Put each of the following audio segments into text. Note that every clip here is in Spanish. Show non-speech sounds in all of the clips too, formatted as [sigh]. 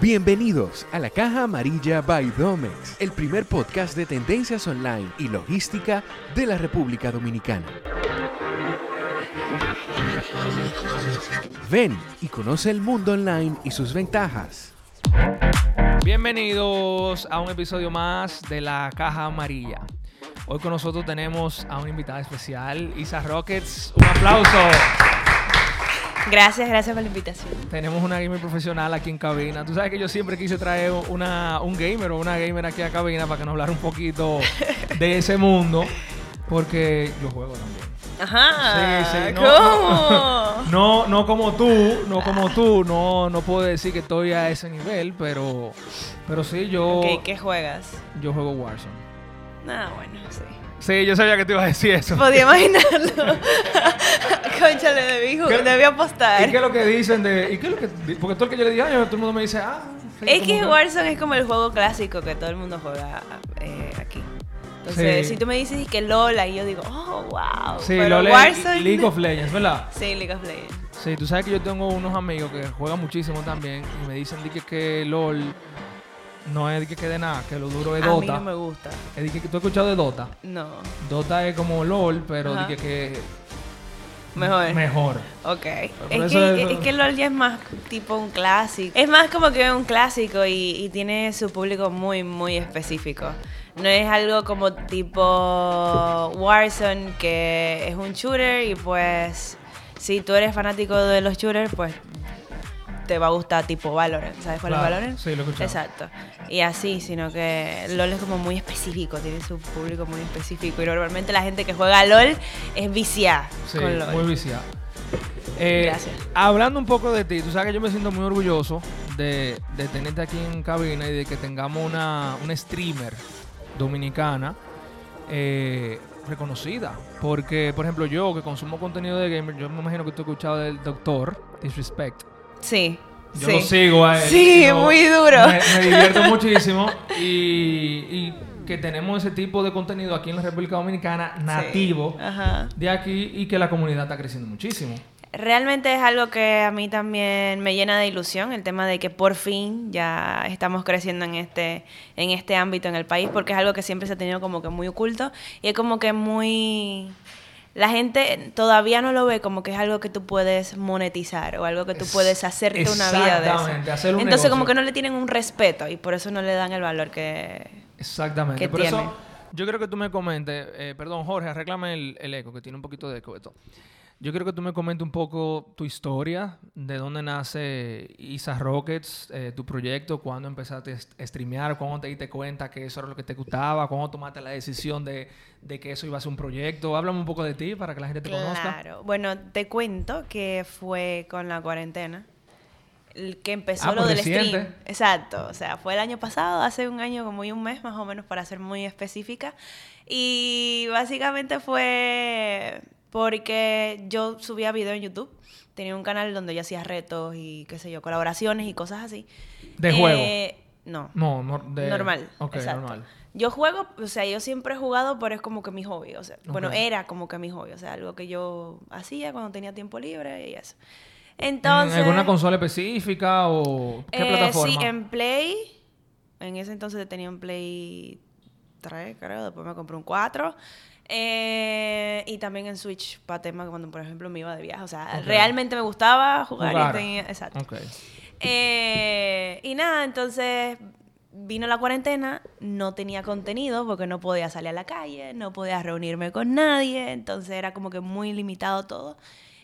Bienvenidos a la Caja Amarilla by Domex, el primer podcast de tendencias online y logística de la República Dominicana. Ven y conoce el mundo online y sus ventajas. Bienvenidos a un episodio más de la Caja Amarilla. Hoy con nosotros tenemos a una invitada especial, Isa Rockets. Un aplauso. Gracias, gracias por la invitación. Tenemos una gamer profesional aquí en cabina. Tú sabes que yo siempre quise traer una, un gamer o una gamer aquí a cabina para que nos hablara un poquito de ese mundo. Porque yo juego también. Ajá. Sí, sí, no, ¿Cómo? [laughs] No, no como tú, no como tú, no, no puedo decir que estoy a ese nivel, pero, pero sí, yo, ¿qué juegas? yo juego Warzone. Ah, bueno, sí. Sí, yo sabía que te ibas a decir eso. Podía imaginarlo. [laughs] Conchale, debí, ju- ¿Qué- debí apostar. ¿Y qué es lo que dicen de.? ¿Y qué es lo que.? Porque todo el que yo le digo, todo el mundo me dice, ah. sí, Es que Warzone es como el juego clásico que todo el mundo juega eh, aquí. Entonces, Sí. si tú me dices que LOL, ahí yo digo, oh, wow. Sí, Pero lo leí Warzone... League of Legends, ¿verdad? Sí, League of Legends. Sí, tú sabes que yo tengo unos amigos que juegan muchísimo también y me dicen di que, que LOL no es que quede nada, que lo duro es A mí Dota. no me gusta. Es que tú has escuchado de Dota. No. Dota es como LOL, pero Ajá. di que, Mejor. mejor. Ok. Por Es que, es- es que LOL ya es más tipo un clásico. Es más como que un clásico y, y tiene su público muy, muy específico. No es algo como tipo Warzone, que es un shooter y pues si tú eres fanático de los shooters, pues te va a gustar tipo Valorant. ¿Sabes cuál Claro, es Valorant? sí, lo escuchado. Exacto. Y así, sino que LOL es como muy específico, tiene su público muy específico. Y normalmente la gente que juega LOL es viciada Sí, con LOL. muy viciado. Eh, Gracias. Hablando un poco de ti, tú sabes que yo me siento muy orgulloso de, de tenerte aquí en cabina y de que tengamos una, una streamer dominicana eh, reconocida. Porque, por ejemplo, yo que consumo contenido de gamer, yo me imagino que tú has escuchado del doctor Disrespect. Sí. Yo sí. lo sigo a él. Sí, muy duro. Me, me divierto muchísimo y, y que tenemos ese tipo de contenido aquí en la República Dominicana nativo Sí. Ajá. de aquí y que la comunidad está creciendo muchísimo. Realmente es algo que a mí también me llena de ilusión, el tema de que por fin ya estamos creciendo en este, en este ámbito en el país, porque es algo que siempre se ha tenido como que muy oculto y es como que muy... La gente todavía no lo ve como que es algo que tú puedes monetizar o algo que tú Es- puedes hacerte una vida de eso. hacer un Entonces negocio. como que no le tienen un respeto y por eso no le dan el valor que... Exactamente. que Por tiene. eso, yo quiero que tú me comentes, eh, perdón, Jorge, arréglame el, el eco, que tiene un poquito de eco esto. Yo quiero que tú me comentes un poco tu historia, de dónde nace Isa Rockets, eh, tu proyecto, cuándo empezaste a streamear, cuándo te diste cuenta que eso era lo que te gustaba, cuándo tomaste la decisión de, de que eso iba a ser un proyecto. Háblame un poco de ti para que la gente te conozca. Claro. Bueno, te cuento que fue con la cuarentena el que empezó Ah, lo pues del stream. Exacto. O sea, fue el año pasado, hace un año, como y un mes más o menos, para ser muy específica. Y básicamente fue porque yo subía video en YouTube. Tenía un canal donde yo hacía retos y qué sé yo, colaboraciones y cosas así. ¿De juego? Eh, no. No, no de... Normal. Ok, exacto. normal. Yo juego, o sea, yo siempre he jugado, pero es como que mi hobby, o sea, bueno, era como que mi hobby, o sea, algo que yo hacía cuando tenía tiempo libre y eso. ¿En Entonces, alguna consola específica o qué eh, plataforma? Sí, en Play, en ese entonces tenía un Play 3, creo, después me compré un 4. Eh, y también en Switch para temas cuando, por ejemplo, me iba de viaje. O sea, Ok. realmente me gustaba jugar, Jugar. y tenía. Exacto. Ok. Eh, y nada, entonces vino la cuarentena, no tenía contenido porque no podía salir a la calle, no podía reunirme con nadie, entonces era como que muy limitado todo.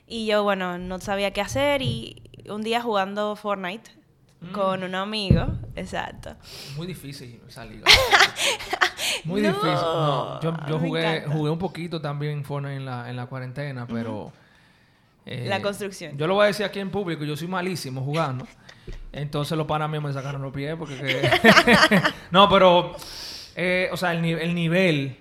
Y yo, bueno, no sabía qué hacer y un día jugando Fortnite con un amigo, exacto. Muy difícil esa liga. [laughs] Muy No, difícil. No, yo, yo me jugué, jugué un poquito también Fortnite en la, en la cuarentena, pero... eh, La construcción. Yo lo voy a decir aquí en público, yo soy malísimo jugando. Entonces los panas míos me sacaron los pies porque... que- [laughs] [laughs] no, pero... eh, o sea, el, el nivel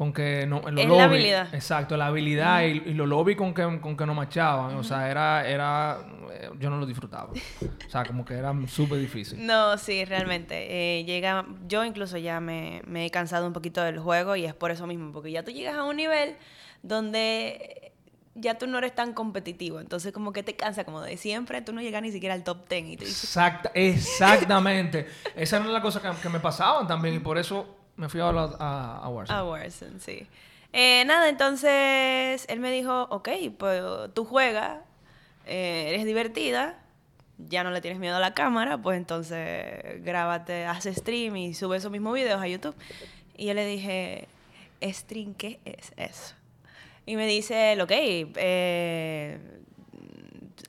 con que no, los Es la lobbies- habilidad. Exacto, la habilidad y, y los lobbies con que, con que nos machaban. O sea, era... era eh, yo no lo disfrutaba. O sea, como que era súper difícil. [laughs] No, sí, realmente. Eh, llega, yo incluso ya me, me he cansado un poquito del juego y es por eso mismo, porque ya tú llegas a un nivel donde ya tú no eres tan competitivo. Entonces, como que te cansa, como de siempre, tú no llegas ni siquiera al top 10. Y te dices, Exacta, exactamente. Esa era la cosa que, que me pasaban también y por eso me fui a, hablar a, a sí. Eh, nada, entonces él me dijo, ok, pues tú juegas, eh, eres divertida, ya no le tienes miedo a la cámara, pues entonces grábate, haz stream y sube esos mismos videos a YouTube. Y yo le dije, ¿stream qué es eso? Y me dice, él, ok, eh,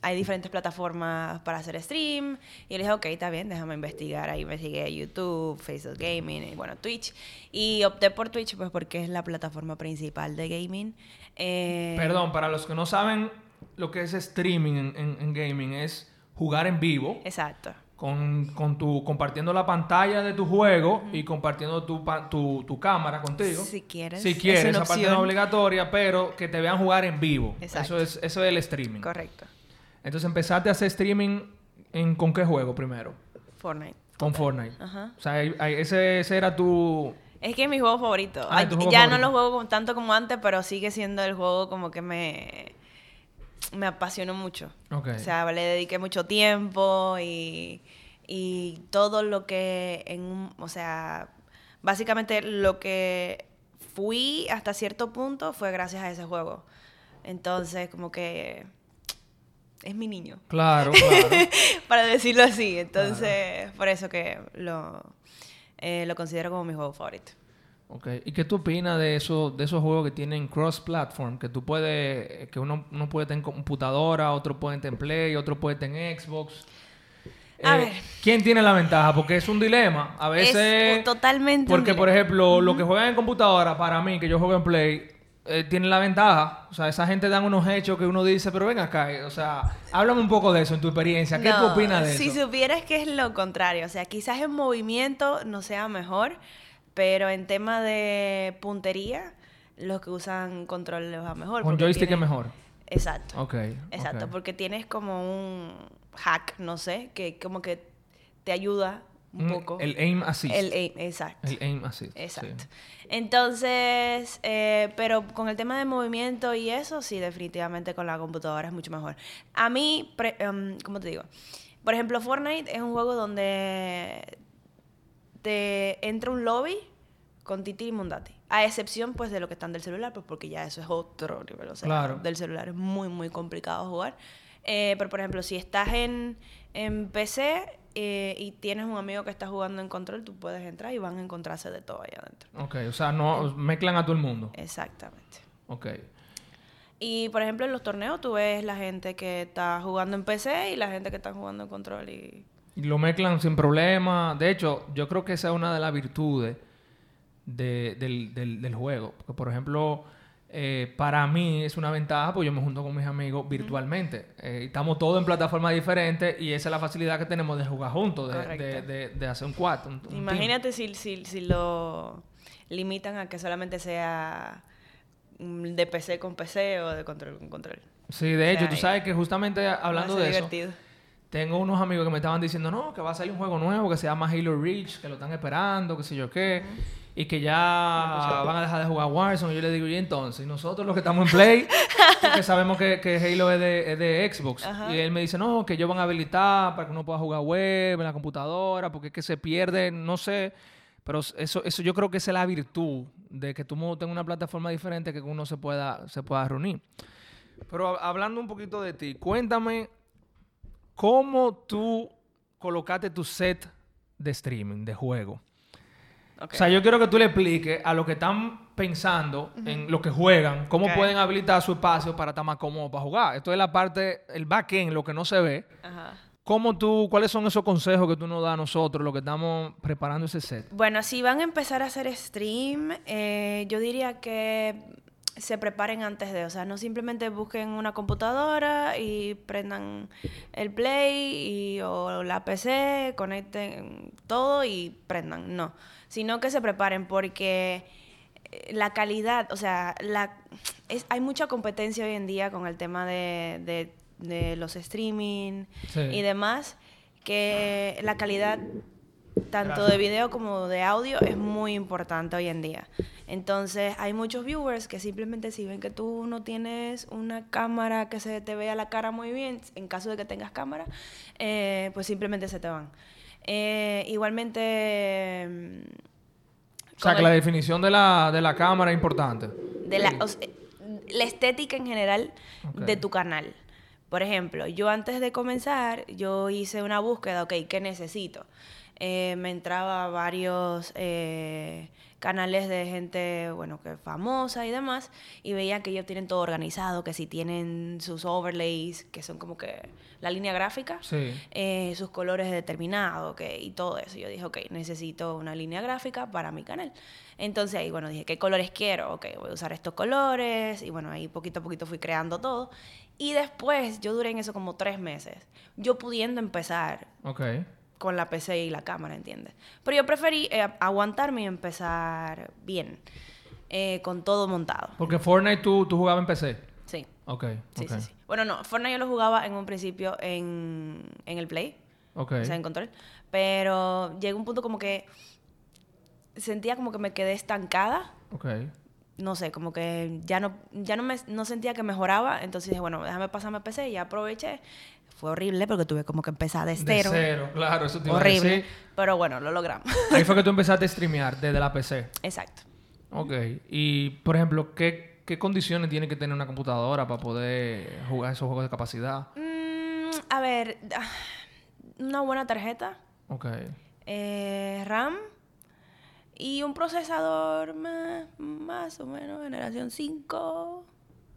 hay diferentes plataformas para hacer stream. Y yo le dije, ok, está bien, déjame investigar. Ahí investigué YouTube, Facebook Gaming y bueno, Twitch. Y opté por Twitch pues porque es la plataforma principal de gaming. Eh, Perdón, para los que no saben lo que es streaming en, en- en gaming es jugar en vivo Exacto. con, con tu compartiendo la pantalla de tu juego y compartiendo tu, tu, tu cámara contigo. Si quieres, Si es quieres, esa parte no es obligatoria, pero que te vean jugar en vivo. Exacto. Eso es eso es el streaming. Correcto. Entonces empezaste a hacer streaming en con qué juego primero? Fortnite. Con Fortnite. Ajá. O sea, ese, ese era tu Es que es mi juego favorito. Ah, Ay, ¿tu juego ya favorito? no lo juego tanto como antes, pero sigue siendo el juego como que me, me apasionó mucho. Ok. O sea, le dediqué mucho tiempo y, y todo lo que en un, o sea, básicamente lo que fui hasta cierto punto fue gracias a ese juego. Entonces, como que es mi niño, Claro, [laughs] claro. para decirlo así. Entonces, por eso que lo, eh, lo considero como mi juego favorito. Ok, ¿y qué tú opinas de eso, de esos juegos que tienen cross-platform? Que tú puedes, que uno, uno puede tener en computadora, otro puede tener en Play, otro puede tener en Xbox. A Eh, ver. ¿Quién tiene la ventaja? Porque es un dilema. A veces... Es totalmente un Porque, por ejemplo, los que juegan en computadora, para mí, que yo juego en Play, eh, tienen la ventaja. O sea, esa gente dan unos hechos que uno dice, pero ven acá. eh, O sea, háblame un poco de eso en tu experiencia. ¿Qué tú No, opinas de si eso? supieras que es lo contrario, o sea, quizás en movimiento no sea mejor, pero en tema de puntería, los que usan control les va mejor. Con joystick tienen- es mejor. Exacto. Ok. Exacto, porque tienes como un hack, no sé, que como que te ayuda un Mm, poco. El aim assist. El aim, exacto. El aim assist. sí. Exacto. Entonces, eh, pero con el tema de movimiento y eso, sí, definitivamente con la computadora es mucho mejor. A mí, pre- em, ¿cómo te digo? Por ejemplo, Fortnite es un juego donde te entra un lobby con Titi y Mundati. A excepción, pues, de lo que están del celular, pues, porque ya eso es otro nivel. O sea, Claro. del celular es muy, muy complicado jugar. Eh, pero, por ejemplo, si estás en, en PC eh, y tienes un amigo que está jugando en control, tú puedes entrar y van a encontrarse de todo ahí adentro. Ok, o sea, no mezclan a todo el mundo. Exactamente. Ok. Y, por ejemplo, en los torneos tú ves la gente que está jugando en PC y la gente que está jugando en control y... Y lo mezclan sin problema. De hecho, yo creo que esa es una de las virtudes de- del, del- del juego. Porque, por ejemplo, eh, para mí es una ventaja, pues yo me junto con mis amigos virtualmente. Eh, estamos todos en plataformas diferentes y esa es la facilidad que tenemos de jugar juntos, de, Correcto. de- de- de hacer un quad. un- un team. Imagínate si, si, si lo limitan a que solamente sea mm, de PC con PC o de control con control. Sí, de hecho, sea, tú sabes que justamente hablando de ser eso, divertido. tengo unos amigos que me estaban diciendo, no, que va a salir un juego nuevo que se llama Halo Reach, que lo están esperando, que sé yo qué, y que ya van a dejar de jugar Warzone. Y yo le digo, y entonces, ¿Y nosotros los que estamos en Play, porque sabemos que, que Halo es de, es de Xbox. Ajá. Y él me dice, no, que ellos van a habilitar para que uno pueda jugar web en la computadora, porque es que se pierde, no sé. Pero eso, eso yo creo que esa es la virtud de que tú tengas una plataforma diferente que uno se pueda, se pueda reunir. Pero hab- hablando un poquito de ti, cuéntame cómo tú colocaste tu set de streaming, de juego. O sea, yo quiero que tú le expliques a los que están pensando en lo que juegan, cómo pueden habilitar su espacio para estar más cómodo para jugar. Esto es la parte, el backend, lo que no se ve. Ajá. ¿Cómo tú, cuáles son esos consejos que tú nos das a nosotros, los que estamos preparando ese set? Bueno, si van a empezar a hacer stream, eh, yo diría que se preparen antes de, o sea, no simplemente busquen una computadora y prendan el play y, o la PC, conecten todo y prendan, no, sino que se preparen porque eh, la calidad, o sea, la, es, hay mucha competencia hoy en día con el tema de, de- de los streaming Sí. y demás, que la calidad tanto Gracias. de video como de audio, es muy importante hoy en día. Entonces, hay muchos viewers que simplemente si ven que tú no tienes una cámara que se te vea la cara muy bien, en caso de que tengas cámara, eh, pues simplemente se te van. Eh, igualmente... mm, O sea, que la definición de la, de la cámara es importante. de la, o sea, la estética en general de tu canal. Por ejemplo, yo antes de comenzar, yo hice una búsqueda, ok, ¿qué necesito? Eh, me entraba a varios eh, canales de gente, bueno, que famosa y demás, y veía que ellos tienen todo organizado, que si tienen sus overlays, que son como que la línea gráfica, Sí. eh, sus colores determinados, que y todo eso. Yo dije, ok, necesito una línea gráfica para mi canal. Entonces ahí, bueno, dije, ¿qué colores quiero? Ok, voy a usar estos colores. Y bueno, ahí poquito a poquito fui creando todo. Y después, yo duré en eso como tres meses. Yo pudiendo empezar Ok. Con la PC y la cámara, ¿entiendes? Pero yo preferí eh, aguantarme y empezar bien, eh, con todo montado. Porque Fortnite tú, tú jugabas en PC. Sí. Ok. Sí, ok. sí, sí. Bueno, no, Fortnite yo lo jugaba en un principio en, en el Play. Ok. o sea, en control. Pero llegó un punto como que sentía como que me quedé estancada. Ok. No sé, como que ya no, ya no, me, no sentía que mejoraba. Entonces dije, bueno, déjame pasarme a PC y ya aproveché. Fue horrible porque tuve como que empezar de De cero. cero, claro, eso te iba a horrible. decir. Pero bueno, lo logramos. [laughs] Ahí fue que tú empezaste a streamear desde la PC. Exacto. Ok. Y, por ejemplo, ¿qué, qué condiciones tiene que tener una computadora para poder jugar esos juegos de capacidad? Mm, a ver, ah, una buena tarjeta, Ok. eh, RAM y un procesador más, más o menos generación 5.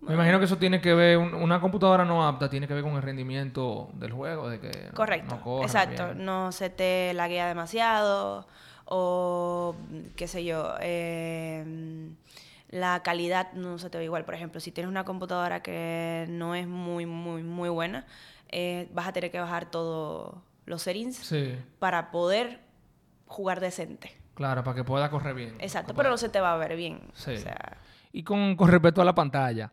Me imagino que eso tiene que ver, un- una computadora no apta tiene que ver con el rendimiento del juego, de que Correcto, no corra exacto. bien. No se te laguea demasiado o qué sé yo, eh, la calidad no se te ve igual. Por ejemplo, si tienes una computadora que no es muy, muy, muy buena, eh, vas a tener que bajar todos los settings Sí, para poder jugar decente. Claro, para que pueda correr bien. Exacto, pero no se te va a ver bien. Sí. O sea, Y con, con respecto a la pantalla.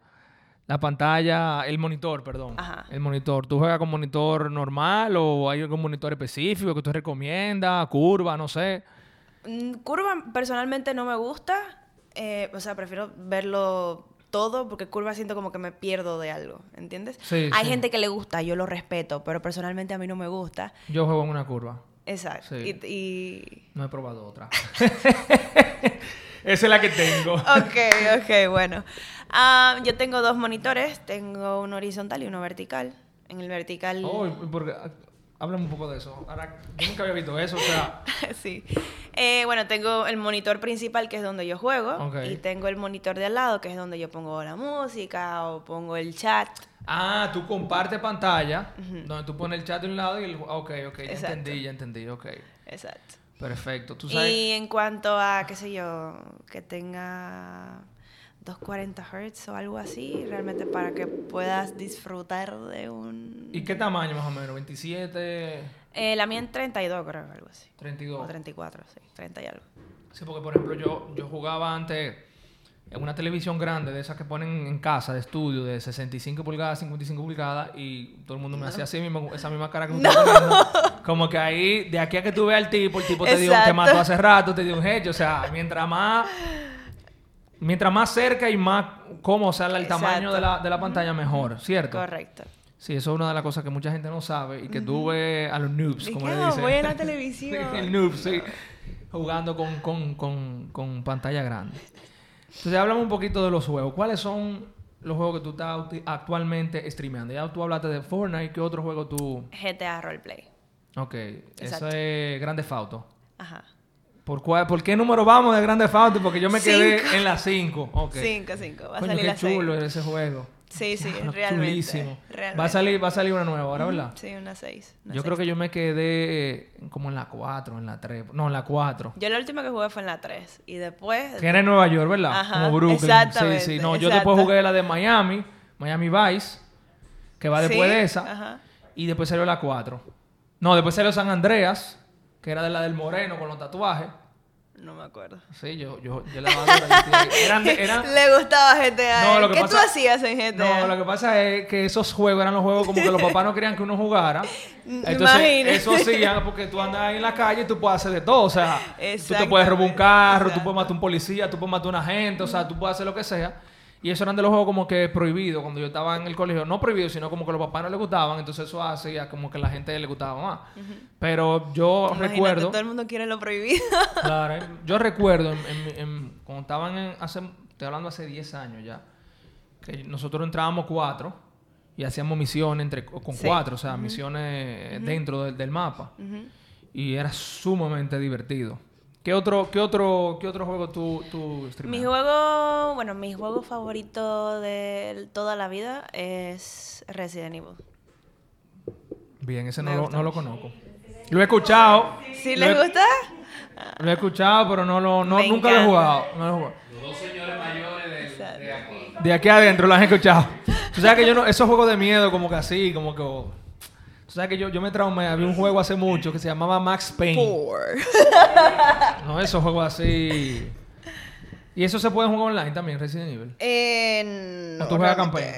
La pantalla, el monitor, perdón. Ajá. El monitor. ¿Tú juegas con monitor normal o hay algún monitor específico que tú recomiendas? Curva, no sé. Mm, Curva personalmente no me gusta. eh, o sea, prefiero verlo todo porque curva siento como que me pierdo de algo, ¿entiendes? Sí, Hay sí. gente que le gusta, yo lo respeto, pero personalmente a mí no me gusta. Yo juego en una curva. Exacto. Sí. Y, y- No he probado otra. [laughs] Esa es la que tengo. [laughs] Ok, ok, bueno. Ah, yo tengo dos monitores, tengo uno horizontal y uno vertical. En el vertical... Oh, porque, háblame un poco de eso. Ahora, yo nunca había visto eso, o sea... [laughs] sí. Eh, bueno, tengo el monitor principal, que es donde yo juego, Ok. y tengo el monitor de al lado, que es donde yo pongo la música o pongo el chat. Ah, tú compartes pantalla, donde tú pones el chat de un lado y el... Ok, ok, ya Exacto. entendí, ya entendí, ok. Exacto. Perfecto. Tú sabes... Y en cuanto a, qué sé yo, que tenga 240 Hz o algo así, realmente para que puedas disfrutar de un... ¿Y qué tamaño más o menos? ¿27? Eh, la mía en 32 creo, algo así. 32. O 34, sí, 30 y algo. Sí, porque por ejemplo yo, yo jugaba antes una televisión grande de esas que ponen en casa de estudio de 65 pulgadas, 55 pulgadas y todo el mundo me hacía así mismo, esa misma cara que poniendo. Como que ahí, de aquí a que tú veas al tipo, el tipo te dio, te mató hace rato, te dio un hecho. O sea, mientras más, mientras más cerca y más cómodo sea el tamaño de la, de la pantalla, mejor, ¿cierto? Correcto. Sí, eso es una de las cosas que mucha gente no sabe y que tú ves a los noobs, como le "Ah, dicen. voy la [laughs] televisión". el noob, sí. Jugando con, con, con, con pantalla grande. Entonces, háblame un poquito de los juegos. ¿Cuáles son los juegos que tú estás actualmente streameando? Ya tú hablaste de Fortnite. ¿Qué otro juego tú...? GTA Roleplay. Ok. Eso Exacto. es Grande Fauto. Ajá. ¿Por, cuál, ¿Por qué número vamos de Grande Fauto? Porque yo me quedé Cinco. en la 5. Ok. 5, 5. Va a Coño, salir qué la seis. chulo es ese juego. Sí, sí, realmente. Realmente. Va a salir, va a salir una nueva ahora, ¿verdad? Sí, una 6. Yo creo que yo me quedé como en la 4, en la 3. No, en la 4. Yo la última que jugué fue en la 3. Y después. Que era en Nueva York, ¿verdad? Ajá, Como Brooklyn. exactamente, Sí, sí. No, yo después jugué la de Miami, Miami Vice, que va después Sí, de esa. ajá. Y después salió la 4. No, después salió San Andreas, que era de la del Moreno con los tatuajes. No me acuerdo. Sí, yo, yo, yo le daba duro a GTA. Eran, [laughs] Le gustaba GTA. No, lo que ¿Qué pasa- tú hacías en GTA? No, lo que pasa es que esos juegos eran los juegos como que los papás no querían que uno jugara. [laughs] Entonces, imagino. eso hacían porque tú andas ahí en la calle y tú puedes hacer de todo. O sea, tú te puedes robar un carro, tú puedes matar a un policía, tú puedes matar a un agente, o sea, tú puedes hacer lo que sea. Y eso eran de los juegos como que prohibidos cuando yo estaba en el colegio. No prohibidos, sino como que los papás no les gustaban. Entonces eso hacía como que a la gente le gustaba más. Pero yo Imagínate, recuerdo... Todo el mundo quiere lo prohibido. [laughs] Claro, eh. yo recuerdo en, en- en- cuando estaban en, hace, estoy hablando hace 10 años ya, que nosotros entrábamos cuatro y hacíamos misiones entre, con Sí. cuatro, o sea, misiones dentro del, del mapa. Y era sumamente divertido. ¿Qué otro, qué otro, qué otro juego tú, tú Mi juego, bueno, mi juego favorito de toda la vida es Resident Evil. Bien, ese no lo, gusta no lo conozco. Lo he escuchado. ¿Sí les he- gusta? Lo he escuchado, pero no lo, no, nunca lo he jugado. No lo he jugado. Exacto. De aquí adentro lo han escuchado. Tú sabes que yo no, esos juegos de miedo, como que así, como que. Tú sabes que yo, yo me traumé. Había un juego hace mucho que se llamaba Max Payne. Four. [laughs] No, esos juegos así. Y eso se puede jugar online también, Resident Evil. Eh, no, ¿O tú juegas campaña?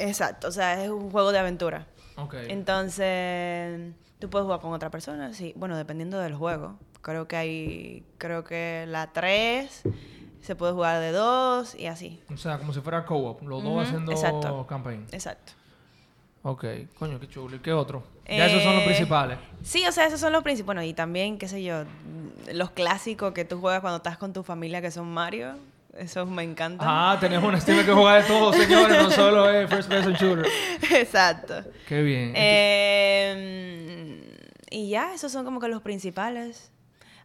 Exacto, o sea, es un juego de aventura. Ok. Entonces, tú puedes jugar con otra persona, sí. Bueno, dependiendo del juego. Creo que hay, creo que la 3 se puede jugar de dos y así. O sea, como si fuera co-op. Los dos Ujú, haciendo exacto. campaign. Exacto. Ok. Coño, qué chulo. ¿Y qué otro? Ya esos son los Eh, principales. Sí, o sea, esos son los principales. Bueno, y también, qué sé yo, los clásicos que tú juegas cuando estás con tu familia, que son Mario. Esos me encantan. Ah, tenés un streamer que juega de todo, señores. No solo es First Person Shooter. [laughs] Exacto. Qué bien. Eh, y ya, esos son como que los principales.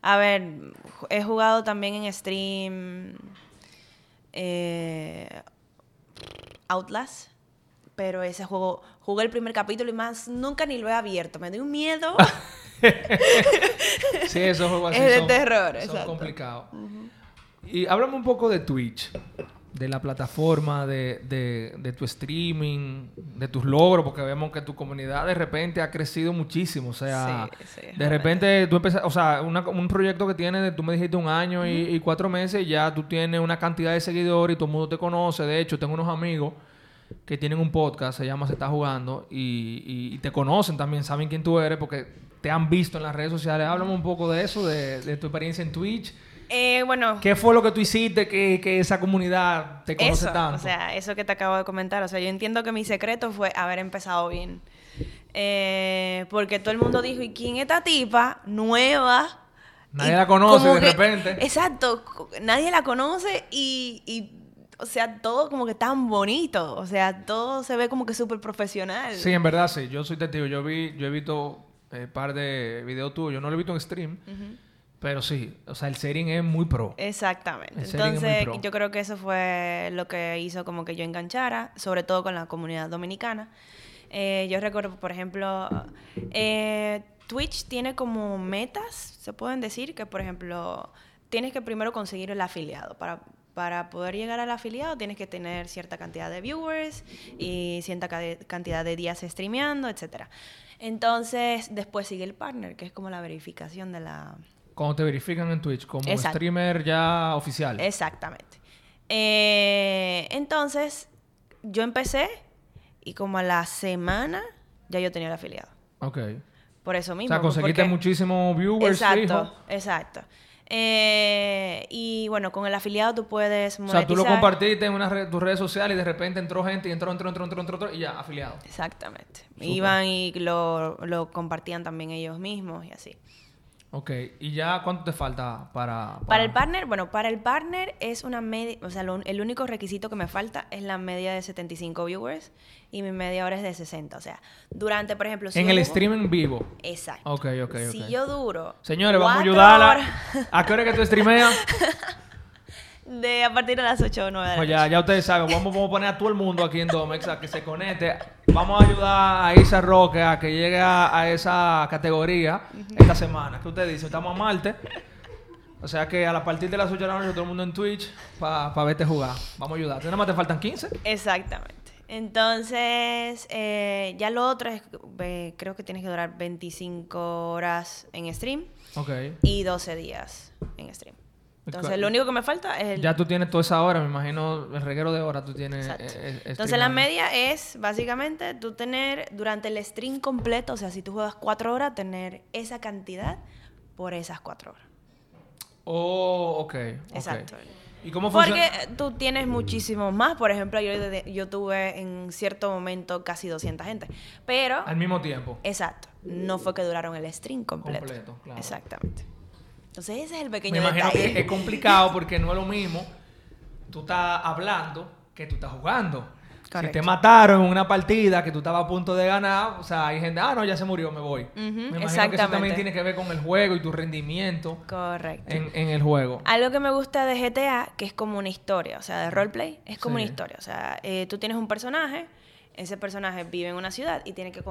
A ver, he jugado también en stream eh, Outlast, pero ese juego, jugué el primer capítulo y más nunca ni lo he abierto. Me dio un miedo. [laughs] Sí, esos juegos así Es de son, terror, son exacto. complicados. Y háblame un poco de Twitch, de la plataforma, de, de- de tu streaming, de tus logros, porque vemos que tu comunidad de repente ha crecido muchísimo. O sea, Sí, sí, de repente tú empezaste, o sea, una- un proyecto que tiene, tú me dijiste un año y, y cuatro meses, y ya tú tienes una cantidad de seguidores y todo el mundo te conoce. De hecho, tengo unos amigos que tienen un podcast, se llama Se está jugando, y, y- y te conocen también, saben quién tú eres, porque te han visto en las redes sociales. Háblame un poco de eso, de, de tu experiencia en Twitch. Eh, bueno, ¿Qué fue lo que tú hiciste que, que esa comunidad te conoce eso, tanto? o sea, eso que te acabo de comentar. O sea, yo entiendo que mi secreto fue haber empezado bien. Eh, porque todo el mundo dijo, ¿y quién es esta tipa nueva? Nadie Y la conoce de que- repente. Exacto, nadie la conoce y, y, o sea, todo como que tan bonito. O sea, todo se ve como que súper profesional. Sí, en verdad sí. Yo soy testigo. Yo vi, yo he visto un par de videos tuyos. No lo he visto en stream. Pero sí. O sea, el setting es muy pro. Exactamente. El Entonces, pro. yo creo que eso fue lo que hizo como que yo enganchara, sobre todo con la comunidad dominicana. Eh, yo recuerdo, por ejemplo, eh, Twitch tiene como metas, se pueden decir, que por ejemplo, tienes que primero conseguir el afiliado. Para, para poder llegar al afiliado tienes que tener cierta cantidad de viewers y cierta ca- cantidad de días streameando, etc. Entonces, después sigue el partner, que es como la verificación de la, Cuando te verifican en Twitch como Exacto. streamer ya oficial. Exactamente. Eh, entonces, yo empecé y como a la semana ya yo tenía el afiliado. Ok. Por eso O mismo. sea, pues, conseguiste porque- muchísimos viewers Exacto, fijo. exacto. Eh, y bueno, con el afiliado tú puedes O monetizar. sea, tú lo compartiste en una red- tus redes sociales y de repente entró gente y entró, entró, entró, entró, entró, entró, y ya, afiliado. Exactamente. Iban y lo, lo compartían también ellos mismos y así. Ok. ¿Y ya cuánto te falta para...? Para el partner, bueno, para el partner es una media, o sea, lo- el único requisito que me falta es la media de 75 viewers y mi media hora es de 60. O sea, durante, por ejemplo, si En el juego- stream en vivo. Exacto. Ok, ok, Si ok. yo duro. Señores, vamos a ayudarla. horas ¿A qué hora que tú streameas? [laughs] De a partir de las 8 o 9 de la Pues noche. ya, ya ustedes saben, vamos, vamos a poner a todo el mundo aquí en Domex a que se conecte. Vamos a ayudar a Isa Roque a que llegue a, a esa categoría esta semana. ¿Qué ustedes dicen? Estamos a Marte. O sea que a la partir de las 8 de la noche todo el mundo en Twitch para verte jugar. Vamos a ayudar. ¿Nada más te faltan 15? Exactamente. Entonces, eh, ya lo otro es, eh, creo que tienes que durar 25 horas en stream Ok. y 12 días en stream. Entonces, lo único que me falta es el... Ya tú tienes toda esa hora, me imagino, el reguero de horas tú tienes. Exacto. eh, eh, Entonces, la media es básicamente tú tener durante el stream completo, o sea, si tú juegas cuatro horas, tener esa cantidad por esas cuatro horas. Oh, ok. ok. Exacto. ¿Y cómo Porque funciona? eh, tú tienes muchísimos más. Por ejemplo, yo, yo tuve en cierto momento casi 200 gente. Pero, Al mismo tiempo. exacto, no fue que duraron el stream completo. Completo, claro. Exactamente. Entonces, ese es el Me pequeño imagino detalle. que es complicado [laughs] porque no es lo mismo tú estás hablando que tú estás jugando. Si te mataron en una partida que tú estabas a punto de ganar, o sea, hay gente, ah, no, ya se murió, me voy. me imagino que eso también tiene que ver con el juego y tu rendimiento Correcto. en, en el juego. Algo que me gusta de GTA, que es como una historia, o sea, de roleplay, es como Sí. una historia. O sea, eh, tú tienes un personaje, ese personaje vive en una ciudad y tiene que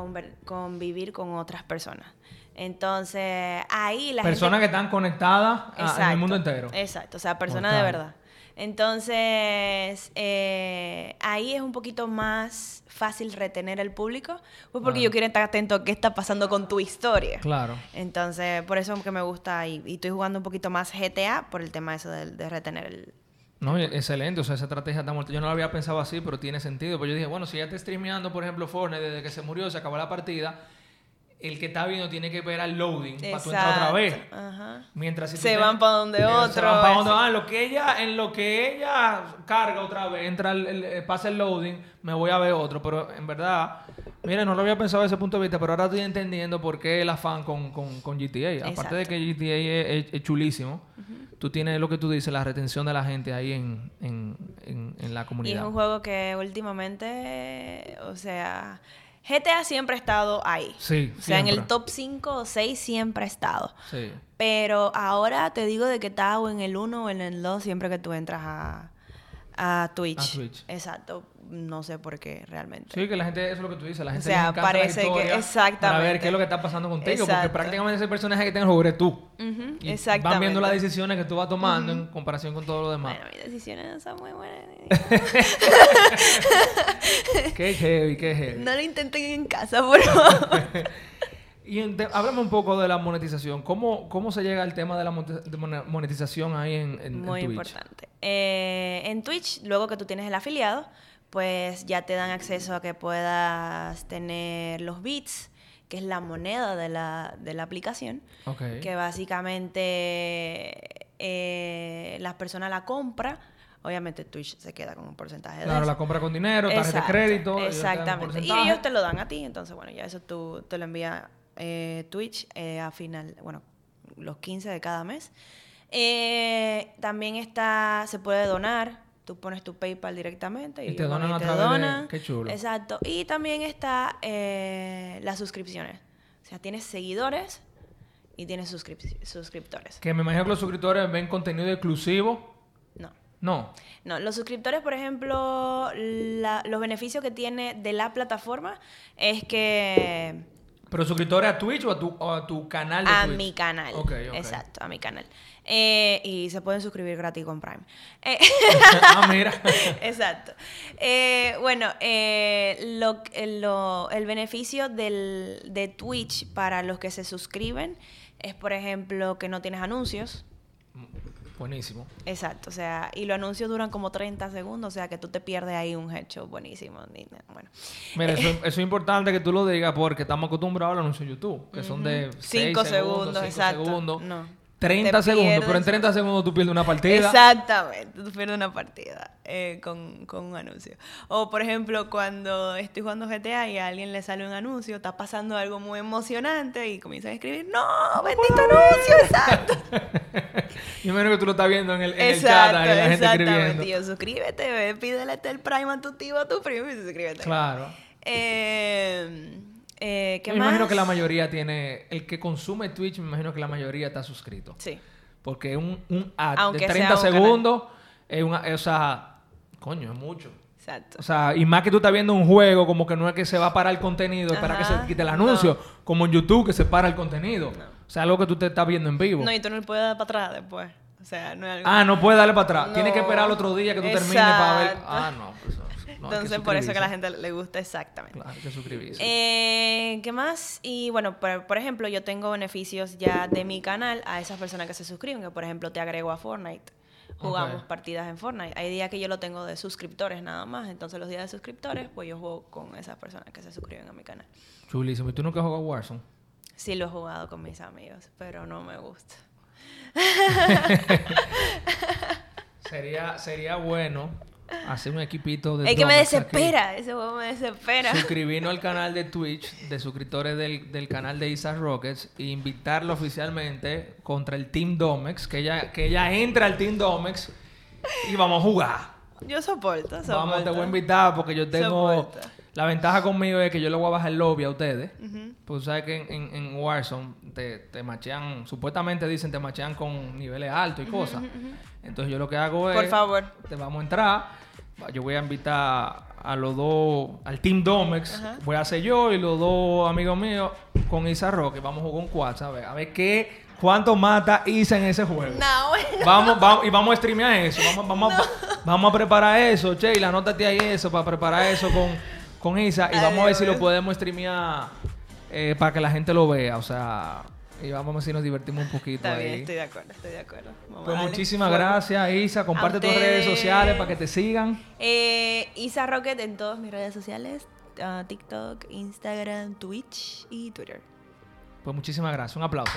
convivir con otras personas. Entonces, ahí la Personas que están conectadas a- en el Exacto, mundo entero. Exacto, o sea, personas de verdad. Entonces, eh, ahí es un poquito más fácil retener al público, pues porque yo quiero estar atento a qué está pasando con tu historia. Claro. Entonces, por eso es que me gusta y, y estoy jugando un poquito más GTA por el tema eso de, de retener el... No, excelente, o sea, esa estrategia está muerta. Yo no lo había pensado así, pero tiene sentido. Pues yo dije, bueno, si ya está streameando, por ejemplo, Fortnite, desde que se murió, se acabó la partida, el que está viendo tiene que ver al loading para tú entrar otra vez. Ajá. Mientras si Se te- van pa' donde otro, Se van para donde eso. van. Lo que ella, en lo que ella carga otra vez, entra el, el- eh, pasa el loading, me voy a ver otro. Pero en verdad, mire, no lo había pensado desde ese punto de vista, pero ahora estoy entendiendo por qué el afán con, con, con GTA. Aparte de que GTA es, es- es chulísimo, tú tienes lo que tú dices, la retención de la gente ahí en, en, en, en la Y es comunidad. un juego que últimamente, o sea, GTA siempre ha estado ahí. Sí, O sea, en el siempre. top 5 o 6 siempre ha estado. Sí. Pero ahora te digo de que está o en el 1 o en el 2 siempre que tú entras a, a Twitch. A Twitch. Exacto. No sé por qué realmente. Sí, que la gente, eso es lo que tú dices, la gente sea, encanta la parece que- historia Para ver exactamente. qué es lo que está pasando contigo, porque Exacto. prácticamente ese personaje que el juego eres tú. Y exactamente. Van viendo las decisiones que tú vas tomando en comparación con todo lo demás. Bueno, mis decisiones no son muy buenas. [laughs] Qué heavy, qué heavy. no lo intenten en casa, por favor. [laughs] Y háblame un poco de la monetización. ¿Cómo, cómo se llega al tema de la monetización ahí en, en- en Muy Twitch? importante. Eh, en Twitch, luego que tú tienes el afiliado, pues ya te dan acceso a que puedas tener los bits, que es la moneda de la, de la aplicación, Ok. que básicamente eh, la persona la compra. Obviamente Twitch se queda con un porcentaje de Claro, eso. la compra con dinero, tarjeta de crédito. ellos Exactamente. Y ellos te lo dan a ti, entonces, bueno, ya eso tú te lo envía eh, Twitch eh, a final, bueno, los 15 de cada mes. Eh, también está, se puede donar. Tú pones tu PayPal directamente y, Y te donan a te través de- donan. qué chulo. Exacto. Y también está las suscripciones. O sea, tienes seguidores y tienes suscrip- suscriptores. Que me imagino que los suscriptores ven contenido exclusivo. No. No. No, los suscriptores, por ejemplo, la- los beneficios que tiene de la plataforma es que ¿Pero suscriptores a Twitch o a tu, o a tu canal de a Twitch? mi canal. Exacto, a mi canal. Eh, y se pueden suscribir gratis con Prime. Eh, [laughs] ah, mira. [laughs] Exacto. Eh, bueno, eh, lo, lo- el beneficio del, de Twitch para los que se suscriben es, por ejemplo, que no tienes anuncios. Buenísimo. Exacto, o sea, y los anuncios duran como 30 segundos, o sea, que tú te pierdes ahí un hecho buenísimo. Bueno, Mira, eso, eso es importante que tú lo digas porque estamos acostumbrados a los anuncios de YouTube, que son de 6 Cinco segundos, segundos, exacto. segundos, No. 30 Te segundos, pero en pierdes. 30 segundos tú pierdes una partida. Exactamente, tú pierdes una partida eh, con, con un anuncio. O por ejemplo, cuando estoy jugando GTA y a alguien le sale un anuncio, está pasando algo muy emocionante y comienzan a escribir, no, bendito anuncio, [laughs] exacto. Yo menos que tú lo estás viendo en el, en el chat, exacto, la gente exactamente. escribiendo. Yo, suscríbete, ve, pídele el Prime a tu tío, a tu primo y suscríbete. Claro. Eh, eh, ¿Qué me más? imagino que la mayoría tiene, el que consume Twitch, me imagino que la mayoría está suscrito. Sí. Porque un, un ad Aunque de sea 30 un canal. segundos es una, o sea, coño, es mucho. Exacto. O sea, y más que tú estás viendo un juego, como que no es que se va a parar el contenido para que se quite el anuncio, como en YouTube que se para el contenido. O sea, algo que tú te estás viendo en vivo. No, y tú no le puedes dar para atrás después. O sea, no es algo... Ah, no puedes darle para atrás. Tienes que No. esperar el otro día que tú termines para ver. Exacto. Ah, no. pues, No, [laughs] Entonces, por eso que a la gente le gusta exactamente. Claro, hay que suscribirse. Eh, ¿Qué más? Y bueno, por, por ejemplo, yo tengo beneficios ya de mi canal a esas personas que se suscriben, que por ejemplo te agrego a Fortnite. Jugamos partidas en Fortnite. Hay días que yo lo tengo de suscriptores nada más, entonces los días de suscriptores, pues yo juego con esas personas que se suscriben a mi canal. Chulísimo. ¿Y tú nunca has jugado Warzone? Sí lo he jugado con mis amigos, pero no me gusta. [laughs] Sería, sería bueno hacer un equipito de Es que me aquí. desespera, ese juego me desespera. Suscribirnos al canal de Twitch de suscriptores del, del canal de Isa Rockets e invitarlo oficialmente contra el Team Domex, que ella, que ella entra al Team Domex y vamos a jugar. Yo soporto, soporto. Vamos, te voy a invitar porque yo tengo... Soporta. La ventaja conmigo es que yo le voy a bajar el lobby a ustedes. Pues tú sabes que en, en, en Warzone te, te machean, supuestamente dicen te machean con niveles altos y cosas. Entonces yo lo que hago es... Por favor. Te vamos a entrar. Yo voy a invitar a los dos, al Team Domex. Voy a hacer yo y los dos amigos míos con Isa Roque. Vamos a jugar un quad, a ver, a ver qué, cuánto mata Isa en ese juego. No, bueno. Vamos, vamos, y vamos a streamear eso. Vamos, vamos, a, [laughs] vamos a preparar eso, Sheila, anótate ahí eso para preparar eso con, con Isa. Y vamos a ver si lo podemos streamear eh, para que la gente lo vea. O sea, y vamos a ver si nos divertimos un poquito Está ahí. bien, estoy de acuerdo, estoy de acuerdo. Vamos Pues muchísimas fuego. gracias, Isa. Comparte tus redes sociales para que te sigan. Eh, Isa Rocket en todas mis redes sociales: ah, TikTok, Instagram, Twitch y Twitter. Pues muchísimas gracias. Un aplauso.